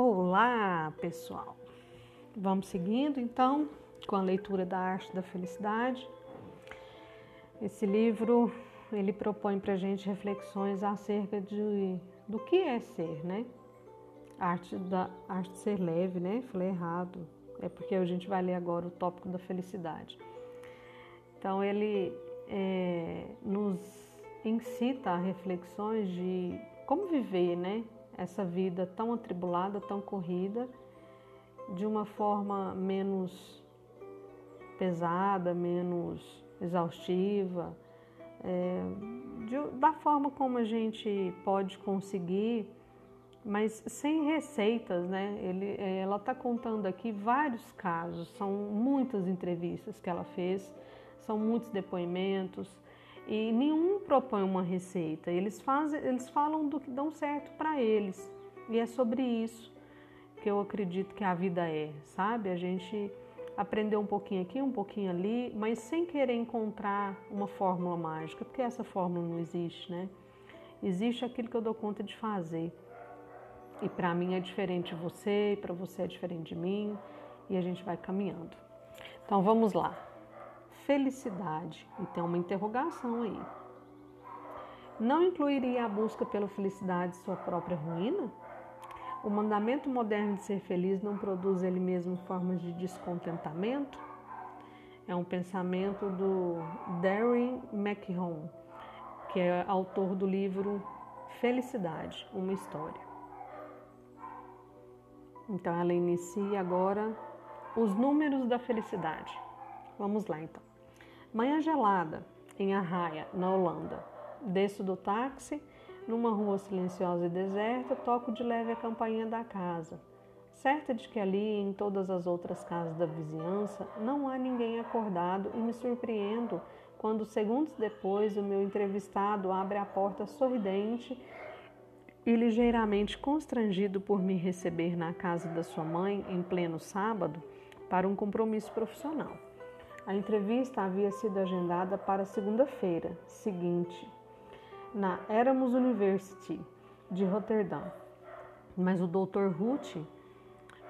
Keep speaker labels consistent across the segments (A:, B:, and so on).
A: Olá, pessoal! Vamos seguindo então com a leitura da Arte da Felicidade. Esse livro ele propõe para a gente reflexões acerca de do que é ser, né? Arte da arte de ser leve, né? Falei errado. É porque a gente vai ler agora o tópico da felicidade. Então ele é, nos incita a reflexões de como viver, né? Essa vida tão atribulada, tão corrida, de uma forma menos pesada, menos exaustiva, é, de, da forma como a gente pode conseguir, mas sem receitas, né? Ele, é, ela está contando aqui vários casos, são muitas entrevistas que ela fez, são muitos depoimentos e nenhum propõe uma receita. Eles fazem, eles falam do que dão certo para eles. E é sobre isso que eu acredito que a vida é, sabe? A gente aprender um pouquinho aqui, um pouquinho ali, mas sem querer encontrar uma fórmula mágica, porque essa fórmula não existe, né? Existe aquilo que eu dou conta de fazer. E para mim é diferente de você, e para você é diferente de mim, e a gente vai caminhando. Então vamos lá felicidade? E tem uma interrogação aí. Não incluiria a busca pela felicidade sua própria ruína? O mandamento moderno de ser feliz não produz ele mesmo formas de descontentamento? É um pensamento do Darren McHone, que é autor do livro Felicidade, uma história. Então ela inicia agora os números da felicidade. Vamos lá então. Manhã gelada, em Arraia, na Holanda. Desço do táxi, numa rua silenciosa e deserta, toco de leve a campainha da casa. Certa de que ali em todas as outras casas da vizinhança não há ninguém acordado e me surpreendo quando, segundos depois, o meu entrevistado abre a porta sorridente e ligeiramente constrangido por me receber na casa da sua mãe em pleno sábado para um compromisso profissional. A entrevista havia sido agendada para segunda-feira seguinte, na Erasmus University de Roterdã. Mas o Dr. Ruth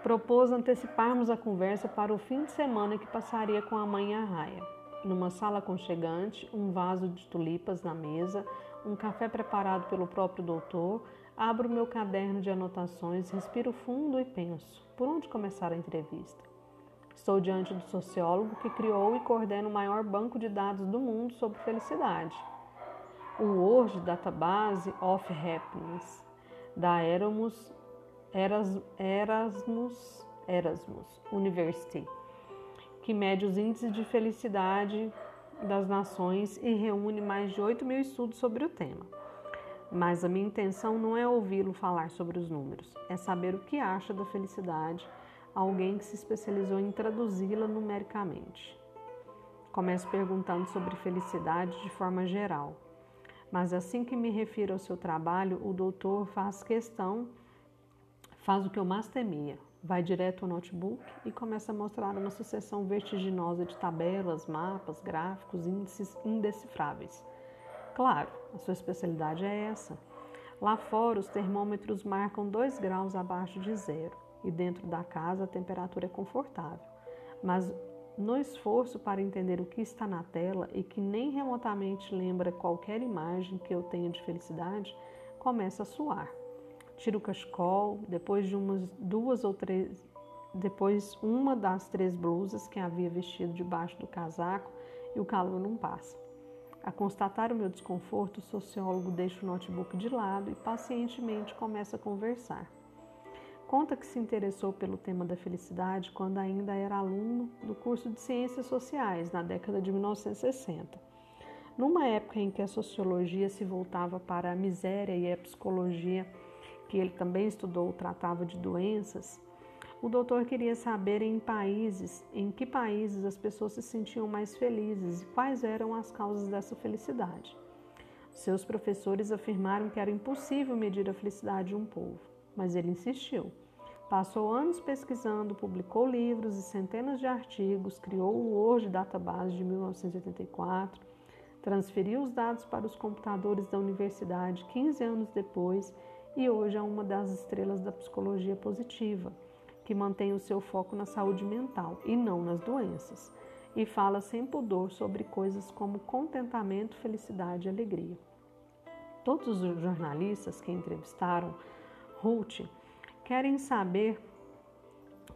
A: propôs anteciparmos a conversa para o fim de semana que passaria com a mãe Arraia. Numa sala aconchegante, um vaso de tulipas na mesa, um café preparado pelo próprio doutor, abro meu caderno de anotações, respiro fundo e penso: por onde começar a entrevista? Estou diante do sociólogo que criou e coordena o maior banco de dados do mundo sobre felicidade. O World Database of Happiness da Erasmus, Erasmus, Erasmus University, que mede os índices de felicidade das nações e reúne mais de 8 mil estudos sobre o tema. Mas a minha intenção não é ouvi-lo falar sobre os números, é saber o que acha da felicidade alguém que se especializou em traduzi-la numericamente. Começo perguntando sobre felicidade de forma geral, mas assim que me refiro ao seu trabalho, o doutor faz questão, faz o que eu mais temia. Vai direto ao notebook e começa a mostrar uma sucessão vertiginosa de tabelas, mapas, gráficos, índices indecifráveis. Claro, a sua especialidade é essa. Lá fora, os termômetros marcam 2 graus abaixo de zero e dentro da casa a temperatura é confortável. Mas no esforço para entender o que está na tela e que nem remotamente lembra qualquer imagem que eu tenha de felicidade, começa a suar. Tiro o cachecol, depois de umas duas ou três, depois uma das três blusas que havia vestido debaixo do casaco e o calor não passa. A constatar o meu desconforto, o sociólogo deixa o notebook de lado e pacientemente começa a conversar. Conta que se interessou pelo tema da felicidade quando ainda era aluno do curso de Ciências Sociais, na década de 1960. Numa época em que a sociologia se voltava para a miséria e a psicologia, que ele também estudou, tratava de doenças, o doutor queria saber em países, em que países as pessoas se sentiam mais felizes e quais eram as causas dessa felicidade. Seus professores afirmaram que era impossível medir a felicidade de um povo mas ele insistiu. Passou anos pesquisando, publicou livros e centenas de artigos, criou o Word Database de 1984, transferiu os dados para os computadores da universidade 15 anos depois e hoje é uma das estrelas da psicologia positiva, que mantém o seu foco na saúde mental e não nas doenças, e fala sem pudor sobre coisas como contentamento, felicidade e alegria. Todos os jornalistas que entrevistaram Ruth querem saber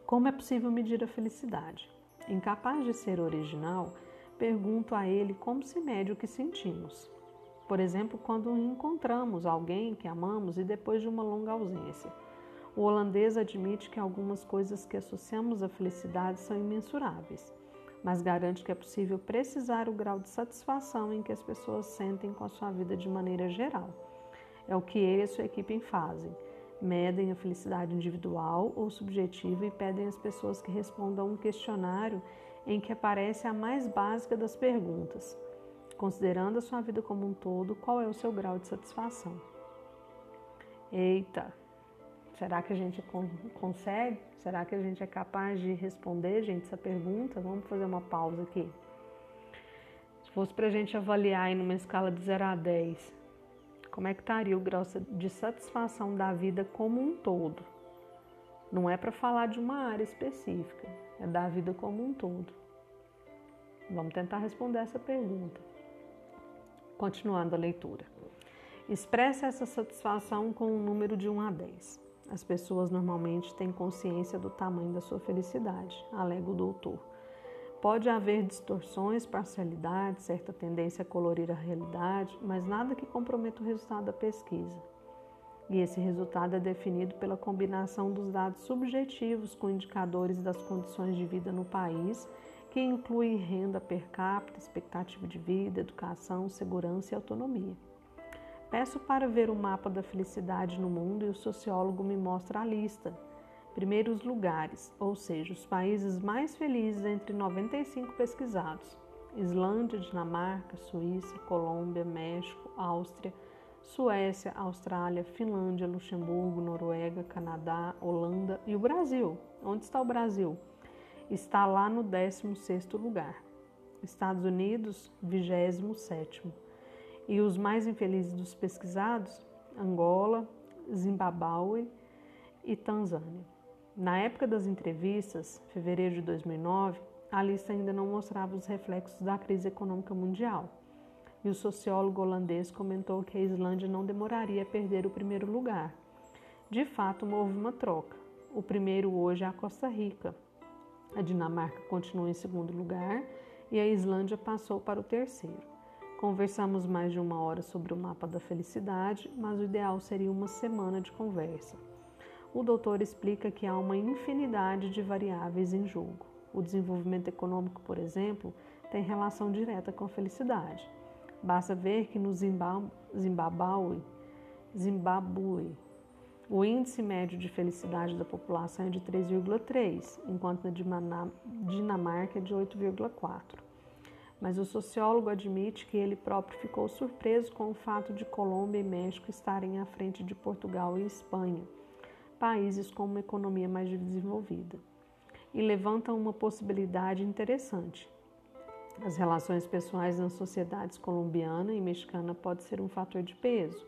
A: como é possível medir a felicidade. Incapaz de ser original, pergunto a ele como se mede o que sentimos. Por exemplo, quando encontramos alguém que amamos e depois de uma longa ausência. O holandês admite que algumas coisas que associamos à felicidade são imensuráveis, mas garante que é possível precisar o grau de satisfação em que as pessoas sentem com a sua vida de maneira geral. É o que ele e sua equipe fazem. Medem a felicidade individual ou subjetiva e pedem às pessoas que respondam um questionário em que aparece a mais básica das perguntas considerando a sua vida como um todo, qual é o seu grau de satisfação? Eita, será que a gente consegue? Será que a gente é capaz de responder, gente, essa pergunta? Vamos fazer uma pausa aqui. Se fosse para a gente avaliar em uma escala de 0 a 10, como é que estaria o grau de satisfação da vida como um todo? Não é para falar de uma área específica, é da vida como um todo. Vamos tentar responder essa pergunta. Continuando a leitura. Expresse essa satisfação com um número de 1 a 10. As pessoas normalmente têm consciência do tamanho da sua felicidade, alega o doutor. Pode haver distorções, parcialidade, certa tendência a colorir a realidade, mas nada que comprometa o resultado da pesquisa. E esse resultado é definido pela combinação dos dados subjetivos com indicadores das condições de vida no país que inclui renda per capita, expectativa de vida, educação, segurança e autonomia. Peço para ver o mapa da felicidade no mundo e o sociólogo me mostra a lista. Primeiros lugares, ou seja, os países mais felizes entre 95 pesquisados: Islândia, Dinamarca, Suíça, Colômbia, México, Áustria, Suécia, Austrália, Finlândia, Luxemburgo, Noruega, Canadá, Holanda e o Brasil. Onde está o Brasil? está lá no 16º lugar. Estados Unidos, 27º. E os mais infelizes dos pesquisados, Angola, Zimbábue e Tanzânia. Na época das entrevistas, fevereiro de 2009, a lista ainda não mostrava os reflexos da crise econômica mundial. E o sociólogo holandês comentou que a Islândia não demoraria a perder o primeiro lugar. De fato, houve uma troca. O primeiro hoje é a Costa Rica, a Dinamarca continuou em segundo lugar e a Islândia passou para o terceiro. Conversamos mais de uma hora sobre o mapa da felicidade, mas o ideal seria uma semana de conversa. O doutor explica que há uma infinidade de variáveis em jogo. O desenvolvimento econômico, por exemplo, tem relação direta com a felicidade. Basta ver que no Zimbabue, o índice médio de felicidade da população é de 3,3, enquanto na Dinamarca é de 8,4. Mas o sociólogo admite que ele próprio ficou surpreso com o fato de Colômbia e México estarem à frente de Portugal e Espanha, países com uma economia mais desenvolvida. E levanta uma possibilidade interessante. As relações pessoais nas sociedades colombiana e mexicana pode ser um fator de peso.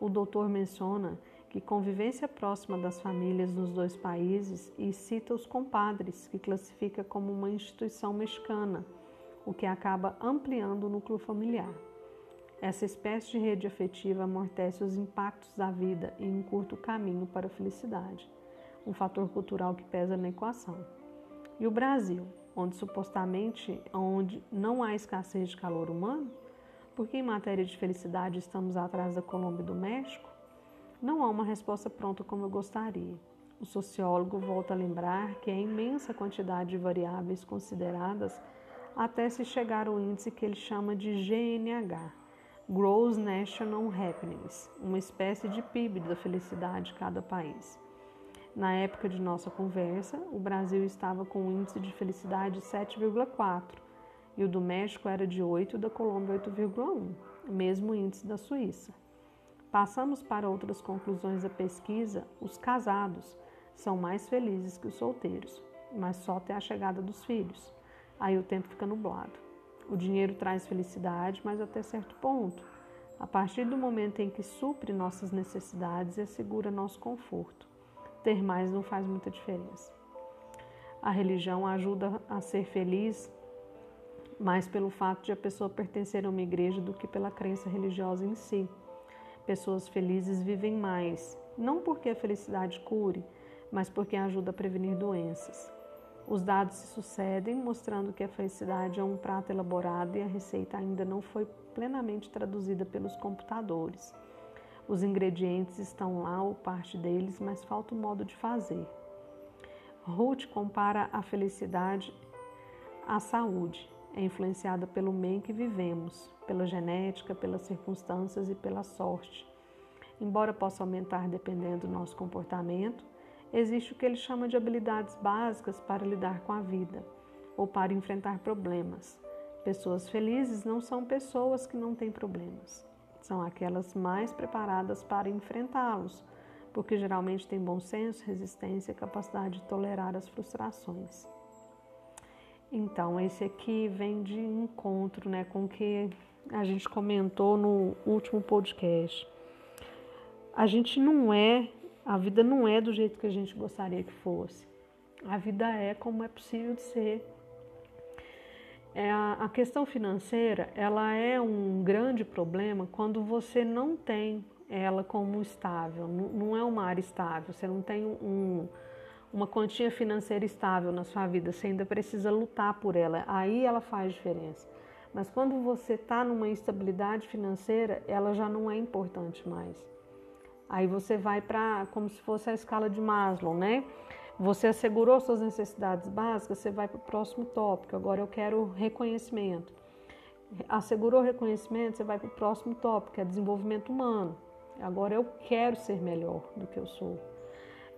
A: O doutor menciona que convivência próxima das famílias nos dois países e cita os compadres, que classifica como uma instituição mexicana, o que acaba ampliando o núcleo familiar. Essa espécie de rede afetiva amortece os impactos da vida e encurta o caminho para a felicidade, um fator cultural que pesa na equação. E o Brasil, onde supostamente onde não há escassez de calor humano, porque em matéria de felicidade estamos atrás da Colômbia e do México? Não há uma resposta pronta como eu gostaria. O sociólogo volta a lembrar que é imensa quantidade de variáveis consideradas até se chegar ao índice que ele chama de GNH, Gross National Happiness, uma espécie de PIB da felicidade de cada país. Na época de nossa conversa, o Brasil estava com um índice de felicidade de 7,4 e o do México era de 8 e da Colômbia 8,1, mesmo índice da Suíça. Passamos para outras conclusões da pesquisa: os casados são mais felizes que os solteiros, mas só até a chegada dos filhos. Aí o tempo fica nublado. O dinheiro traz felicidade, mas até certo ponto. A partir do momento em que supre nossas necessidades e assegura nosso conforto, ter mais não faz muita diferença. A religião ajuda a ser feliz mais pelo fato de a pessoa pertencer a uma igreja do que pela crença religiosa em si. Pessoas felizes vivem mais, não porque a felicidade cure, mas porque ajuda a prevenir doenças. Os dados se sucedem, mostrando que a felicidade é um prato elaborado e a receita ainda não foi plenamente traduzida pelos computadores. Os ingredientes estão lá ou parte deles, mas falta o modo de fazer. Ruth compara a felicidade à saúde. É influenciada pelo meio que vivemos, pela genética, pelas circunstâncias e pela sorte. Embora possa aumentar dependendo do nosso comportamento, existe o que ele chama de habilidades básicas para lidar com a vida ou para enfrentar problemas. Pessoas felizes não são pessoas que não têm problemas, são aquelas mais preparadas para enfrentá-los, porque geralmente têm bom senso, resistência e capacidade de tolerar as frustrações. Então, esse aqui vem de encontro né, com o que a gente comentou no último podcast. A gente não é a vida não é do jeito que a gente gostaria que fosse. A vida é como é possível de ser. É a, questão financeira, ela é um grande problema quando você não tem ela como estável, não, não é uma área estável, você não tem um, uma quantia financeira estável na sua vida, você ainda precisa lutar por ela, aí ela faz diferença. Mas quando você está numa instabilidade financeira, ela já não é importante mais. Aí você vai para como se fosse a escala de Maslow, né? Você assegurou suas necessidades básicas, você vai para o próximo tópico. Agora eu quero reconhecimento. Assegurou reconhecimento, você vai para o próximo tópico, que é desenvolvimento humano. Agora eu quero ser melhor do que eu sou.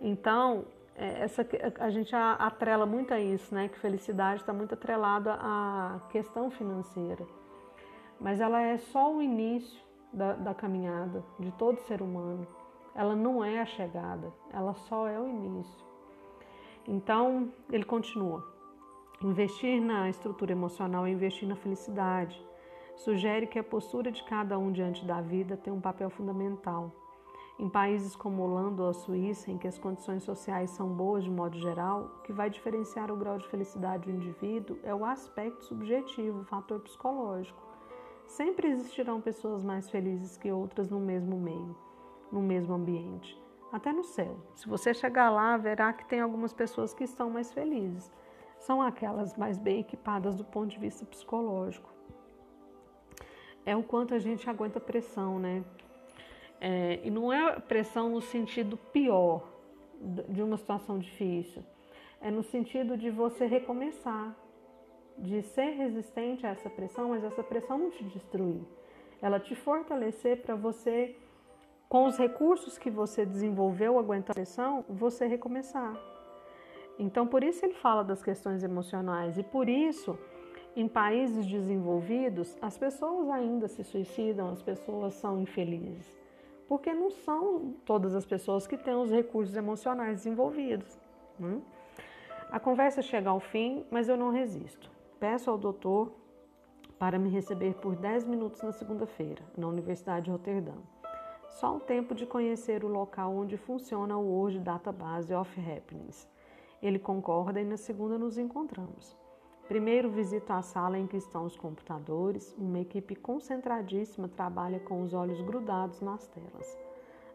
A: Então, é, essa, a gente atrela muito a isso, né? Que felicidade está muito atrelada à questão financeira. Mas ela é só o início da, da caminhada de todo ser humano. Ela não é a chegada, ela só é o início. Então, ele continua. Investir na estrutura emocional é investir na felicidade. Sugere que a postura de cada um diante da vida tem um papel fundamental. Em países como Holanda ou Suíça, em que as condições sociais são boas de modo geral, o que vai diferenciar o grau de felicidade do indivíduo é o aspecto subjetivo, o fator psicológico. Sempre existirão pessoas mais felizes que outras no mesmo meio no mesmo ambiente, até no céu. Se você chegar lá, verá que tem algumas pessoas que estão mais felizes. São aquelas mais bem equipadas do ponto de vista psicológico. É o quanto a gente aguenta pressão, né? É, e não é pressão no sentido pior de uma situação difícil. É no sentido de você recomeçar, de ser resistente a essa pressão, mas essa pressão não te destruir. Ela te fortalecer para você com os recursos que você desenvolveu aguentar a pressão, você recomeçar. Então, por isso ele fala das questões emocionais e por isso, em países desenvolvidos, as pessoas ainda se suicidam, as pessoas são infelizes, porque não são todas as pessoas que têm os recursos emocionais desenvolvidos. Né? A conversa chega ao fim, mas eu não resisto. Peço ao doutor para me receber por 10 minutos na segunda-feira, na Universidade de Roterdã só o tempo de conhecer o local onde funciona o World Database of Happiness. Ele concorda e na segunda nos encontramos. Primeiro visito a sala em que estão os computadores, uma equipe concentradíssima trabalha com os olhos grudados nas telas.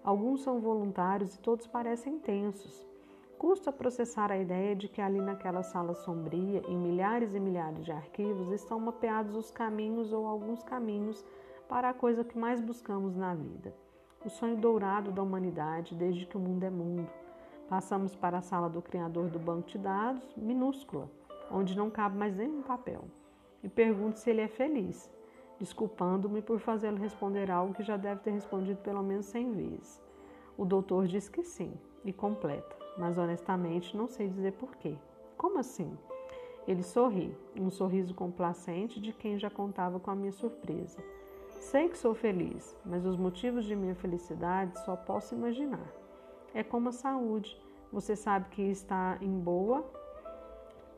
A: Alguns são voluntários e todos parecem tensos. Custa processar a ideia de que ali naquela sala sombria, em milhares e milhares de arquivos, estão mapeados os caminhos ou alguns caminhos para a coisa que mais buscamos na vida o sonho dourado da humanidade desde que o mundo é mundo. Passamos para a sala do criador do banco de dados, minúscula, onde não cabe mais nenhum papel. E pergunto se ele é feliz, desculpando-me por fazê-lo responder algo que já deve ter respondido pelo menos cem vezes. O doutor diz que sim, e completa, mas honestamente não sei dizer porquê. Como assim? Ele sorri, um sorriso complacente de quem já contava com a minha surpresa. Sei que sou feliz, mas os motivos de minha felicidade só posso imaginar. É como a saúde. Você sabe que está em boa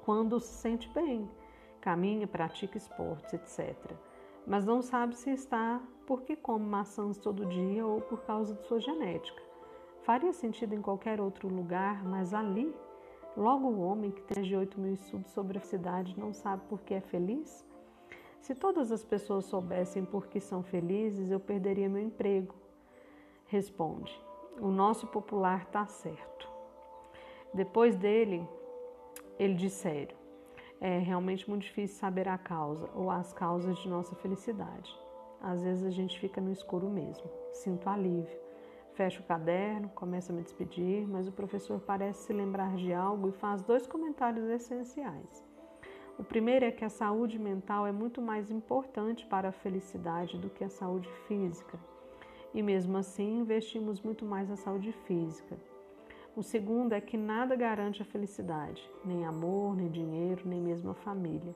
A: quando se sente bem, caminha, pratica esportes, etc. mas não sabe se está porque come maçãs todo dia ou por causa de sua genética. Faria sentido em qualquer outro lugar, mas ali, logo o homem que tem de 8 mil estudos sobre a cidade não sabe por que é feliz? Se todas as pessoas soubessem por que são felizes, eu perderia meu emprego. Responde: O nosso popular está certo. Depois dele, ele diz sério: É realmente muito difícil saber a causa ou as causas de nossa felicidade. Às vezes a gente fica no escuro mesmo. Sinto alívio. Fecho o caderno, começo a me despedir, mas o professor parece se lembrar de algo e faz dois comentários essenciais. O primeiro é que a saúde mental é muito mais importante para a felicidade do que a saúde física. E mesmo assim, investimos muito mais na saúde física. O segundo é que nada garante a felicidade, nem amor, nem dinheiro, nem mesmo a família.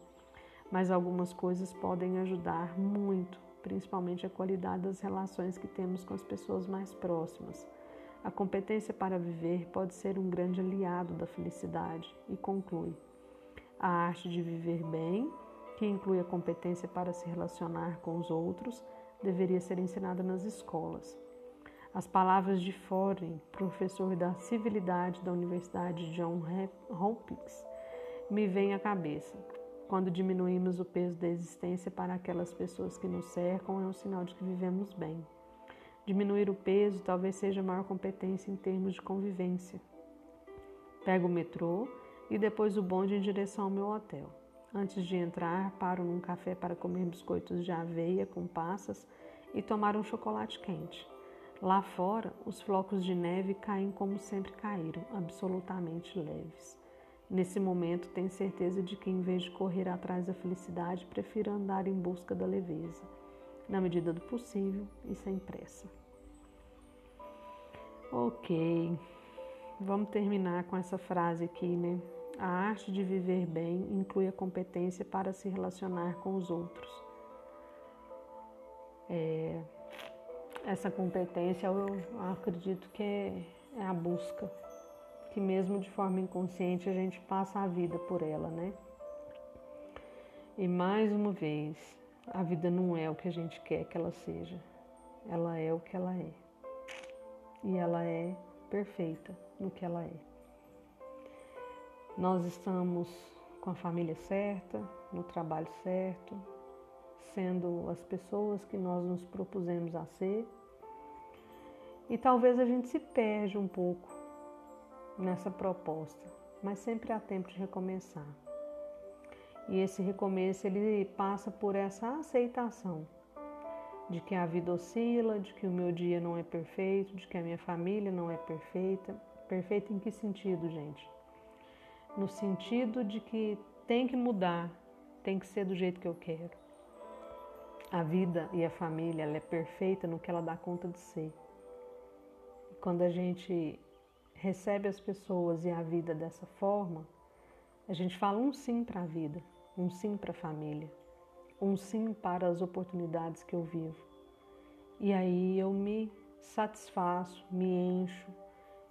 A: Mas algumas coisas podem ajudar muito, principalmente a qualidade das relações que temos com as pessoas mais próximas. A competência para viver pode ser um grande aliado da felicidade, e conclui a arte de viver bem, que inclui a competência para se relacionar com os outros, deveria ser ensinada nas escolas. As palavras de Foren, professor da civilidade da Universidade John Hopkins, me vêm à cabeça. Quando diminuímos o peso da existência para aquelas pessoas que nos cercam, é um sinal de que vivemos bem. Diminuir o peso talvez seja a maior competência em termos de convivência. Pego o metrô e depois o bonde em direção ao meu hotel. Antes de entrar, paro num café para comer biscoitos de aveia com passas e tomar um chocolate quente. Lá fora, os flocos de neve caem como sempre caíram, absolutamente leves. Nesse momento, tenho certeza de que, em vez de correr atrás da felicidade, prefiro andar em busca da leveza, na medida do possível e sem pressa. Ok, vamos terminar com essa frase aqui, né? A arte de viver bem inclui a competência para se relacionar com os outros. É, essa competência eu acredito que é, é a busca, que mesmo de forma inconsciente a gente passa a vida por ela, né? E mais uma vez, a vida não é o que a gente quer que ela seja, ela é o que ela é. E ela é perfeita no que ela é. Nós estamos com a família certa, no trabalho certo, sendo as pessoas que nós nos propusemos a ser. E talvez a gente se perde um pouco nessa proposta, mas sempre há tempo de recomeçar. E esse recomeço ele passa por essa aceitação de que a vida oscila, de que o meu dia não é perfeito, de que a minha família não é perfeita. Perfeita em que sentido, gente? No sentido de que tem que mudar, tem que ser do jeito que eu quero. A vida e a família ela é perfeita no que ela dá conta de ser. Quando a gente recebe as pessoas e a vida dessa forma, a gente fala um sim para a vida, um sim para a família, um sim para as oportunidades que eu vivo. E aí eu me satisfaço, me encho,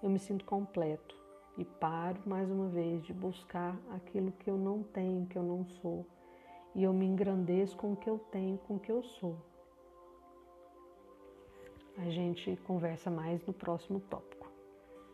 A: eu me sinto completo e paro mais uma vez de buscar aquilo que eu não tenho, que eu não sou. E eu me engrandeço com o que eu tenho, com o que eu sou. A gente conversa mais no próximo tópico.